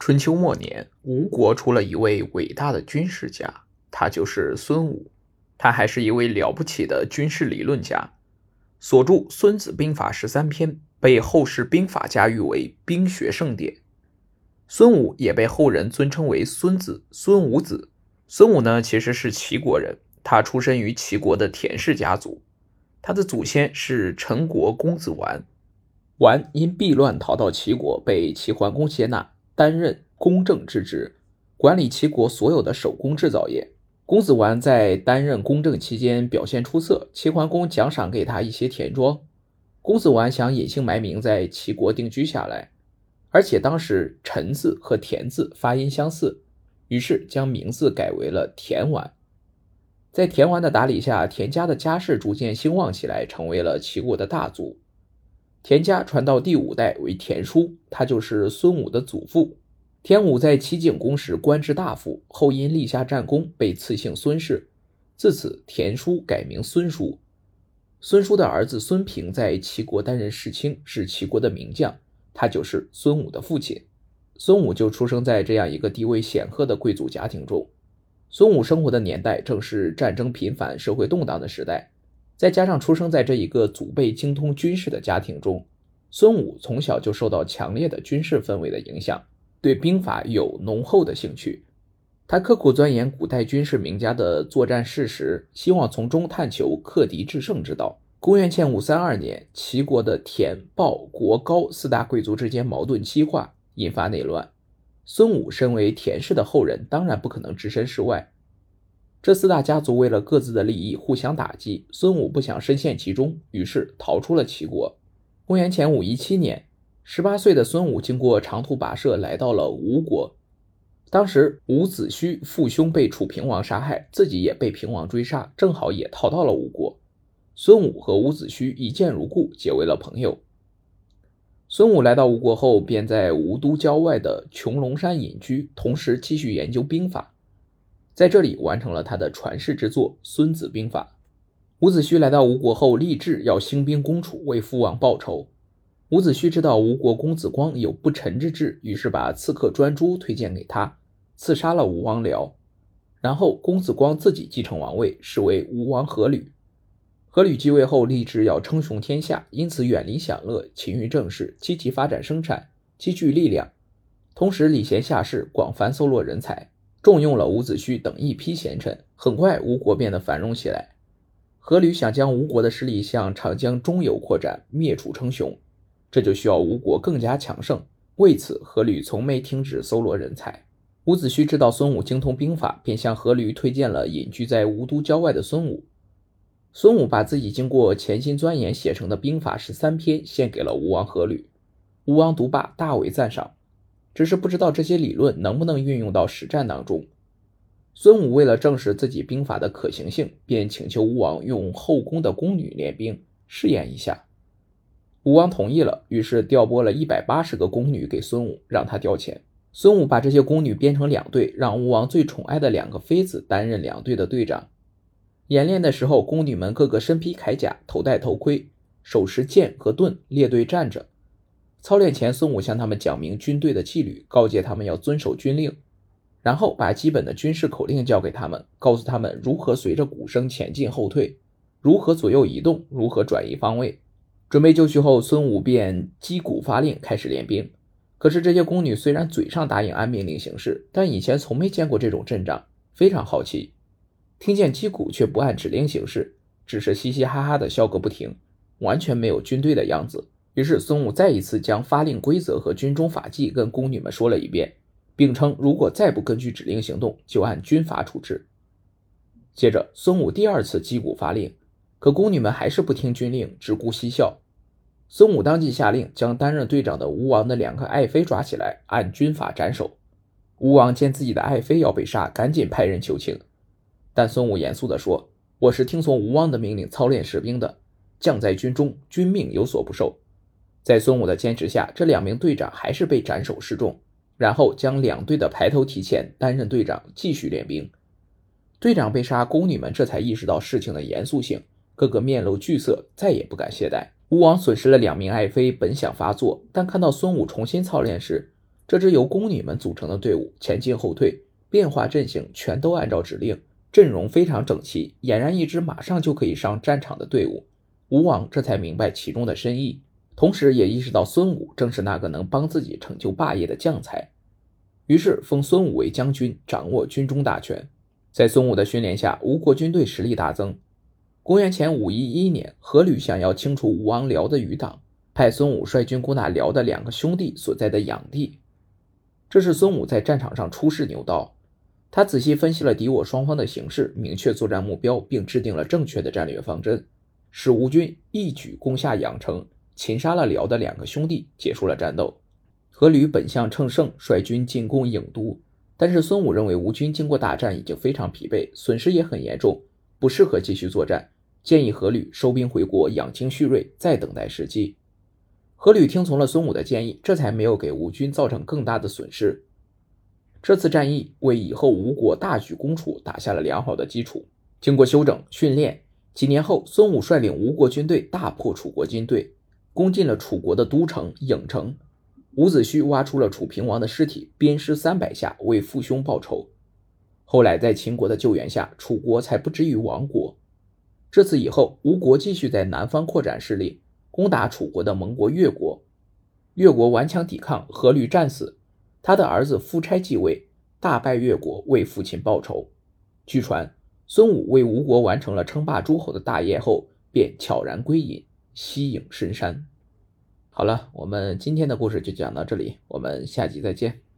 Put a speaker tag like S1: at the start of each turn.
S1: 春秋末年，吴国出了一位伟大的军事家，他就是孙武。他还是一位了不起的军事理论家，所著《孙子兵法》十三篇，被后世兵法家誉为兵学圣典。孙武也被后人尊称为孙子、孙武子。孙武呢，其实是齐国人，他出身于齐国的田氏家族，他的祖先是陈国公子完。完因避乱逃到齐国，被齐桓公接纳。担任公正之职，管理齐国所有的手工制造业。公子完在担任公正期间表现出色，齐桓公奖赏给他一些田庄。公子完想隐姓埋名在齐国定居下来，而且当时“陈”字和“田”字发音相似，于是将名字改为了田完。在田完的打理下，田家的家世逐渐兴旺起来，成为了齐国的大族。田家传到第五代为田叔，他就是孙武的祖父。田武在齐景公时官至大夫，后因立下战功，被赐姓孙氏。自此，田叔改名孙叔。孙叔的儿子孙平在齐国担任世卿，是齐国的名将，他就是孙武的父亲。孙武就出生在这样一个地位显赫的贵族家庭中。孙武生活的年代正是战争频繁、社会动荡的时代。再加上出生在这一个祖辈精通军事的家庭中，孙武从小就受到强烈的军事氛围的影响，对兵法有浓厚的兴趣。他刻苦钻研古代军事名家的作战事实，希望从中探求克敌制胜之道。公元前五三二年，齐国的田、鲍、国、高四大贵族之间矛盾激化，引发内乱。孙武身为田氏的后人，当然不可能置身事外。这四大家族为了各自的利益互相打击，孙武不想深陷其中，于是逃出了齐国。公元前五一七年，十八岁的孙武经过长途跋涉，来到了吴国。当时伍子胥父兄被楚平王杀害，自己也被平王追杀，正好也逃到了吴国。孙武和伍子胥一见如故，结为了朋友。孙武来到吴国后，便在吴都郊外的穹窿山隐居，同时继续研究兵法。在这里完成了他的传世之作《孙子兵法》。伍子胥来到吴国后，立志要兴兵攻楚，为父王报仇。伍子胥知道吴国公子光有不臣之志，于是把刺客专诸推荐给他，刺杀了吴王僚。然后公子光自己继承王位，是为吴王阖闾。阖闾继位后，立志要称雄天下，因此远离享乐，勤于政事，积极发展生产，积聚力量，同时礼贤下士，广泛搜罗人才。重用了伍子胥等一批贤臣，很快吴国变得繁荣起来。阖闾想将吴国的势力向长江中游扩展，灭楚称雄，这就需要吴国更加强盛。为此，阖闾从没停止搜罗人才。伍子胥知道孙武精通兵法，便向阖闾推荐了隐居在吴都郊外的孙武。孙武把自己经过潜心钻研写成的兵法十三篇献给了吴王阖闾，吴王读罢大为赞赏。只是不知道这些理论能不能运用到实战当中。孙武为了证实自己兵法的可行性，便请求吴王用后宫的宫女练兵试验一下。吴王同意了，于是调拨了一百八十个宫女给孙武，让他调遣。孙武把这些宫女编成两队，让吴王最宠爱的两个妃子担任两队的队长。演练的时候，宫女们个个身披铠甲，头戴头盔，手持剑和盾，列队站着。操练前，孙武向他们讲明军队的纪律，告诫他们要遵守军令，然后把基本的军事口令教给他们，告诉他们如何随着鼓声前进后退，如何左右移动，如何转移方位。准备就绪后，孙武便击鼓发令，开始练兵。可是这些宫女虽然嘴上答应按命令行事，但以前从没见过这种阵仗，非常好奇，听见击鼓却不按指令行事，只是嘻嘻哈哈的笑个不停，完全没有军队的样子。于是，孙武再一次将发令规则和军中法纪跟宫女们说了一遍，并称如果再不根据指令行动，就按军法处置。接着，孙武第二次击鼓发令，可宫女们还是不听军令，只顾嬉笑。孙武当即下令，将担任队长的吴王的两个爱妃抓起来，按军法斩首。吴王见自己的爱妃要被杀，赶紧派人求情，但孙武严肃地说：“我是听从吴王的命令操练士兵的，将在军中，军命有所不受。”在孙武的坚持下，这两名队长还是被斩首示众，然后将两队的排头提前，担任队长继续练兵。队长被杀，宫女们这才意识到事情的严肃性，个个面露惧色，再也不敢懈怠。吴王损失了两名爱妃，本想发作，但看到孙武重新操练时，这支由宫女们组成的队伍前进后退，变化阵型全都按照指令，阵容非常整齐，俨然一支马上就可以上战场的队伍。吴王这才明白其中的深意，同时也意识到孙武正是那个能帮自己成就霸业的将才，于是封孙武为将军，掌握军中大权。在孙武的训练下，吴国军队实力大增。公元前五一一年，阖闾想要清除吴王僚的余党，派孙武率军攻打辽的两个兄弟所在的养地。这是孙武在战场上出世牛刀，他仔细分析了敌我双方的形势，明确作战目标，并制定了正确的战略方针，使吴军一举攻下养城，擒杀了辽的两个兄弟，结束了战斗。阖闾本相乘胜，率军进攻郢都，但是孙武认为吴军经过大战已经非常疲惫，损失也很严重，不适合继续作战，建议阖闾收兵回国，养精蓄锐，再等待时机。阖闾听从了孙武的建议，这才没有给吴军造成更大的损失。这次战役为以后吴国大举攻楚打下了良好的基础。经过休整训练，几年后，孙武率领吴国军队大破楚国军队，攻进了楚国的都城郢城。伍子胥挖出了楚平王的尸体，鞭尸三百下，为父兄报仇。后来在秦国的救援下，楚国才不至于亡国。这次以后，吴国继续在南方扩展势力。攻打楚国的盟国越国，越国顽强抵抗，阖闾战死，他的儿子夫差继位，大败越国，为父亲报仇。据传，孙武为吴国完成了称霸诸侯的大业后，便悄然归隐，西隐深山。好了，我们今天的故事就讲到这里，我们下集再见。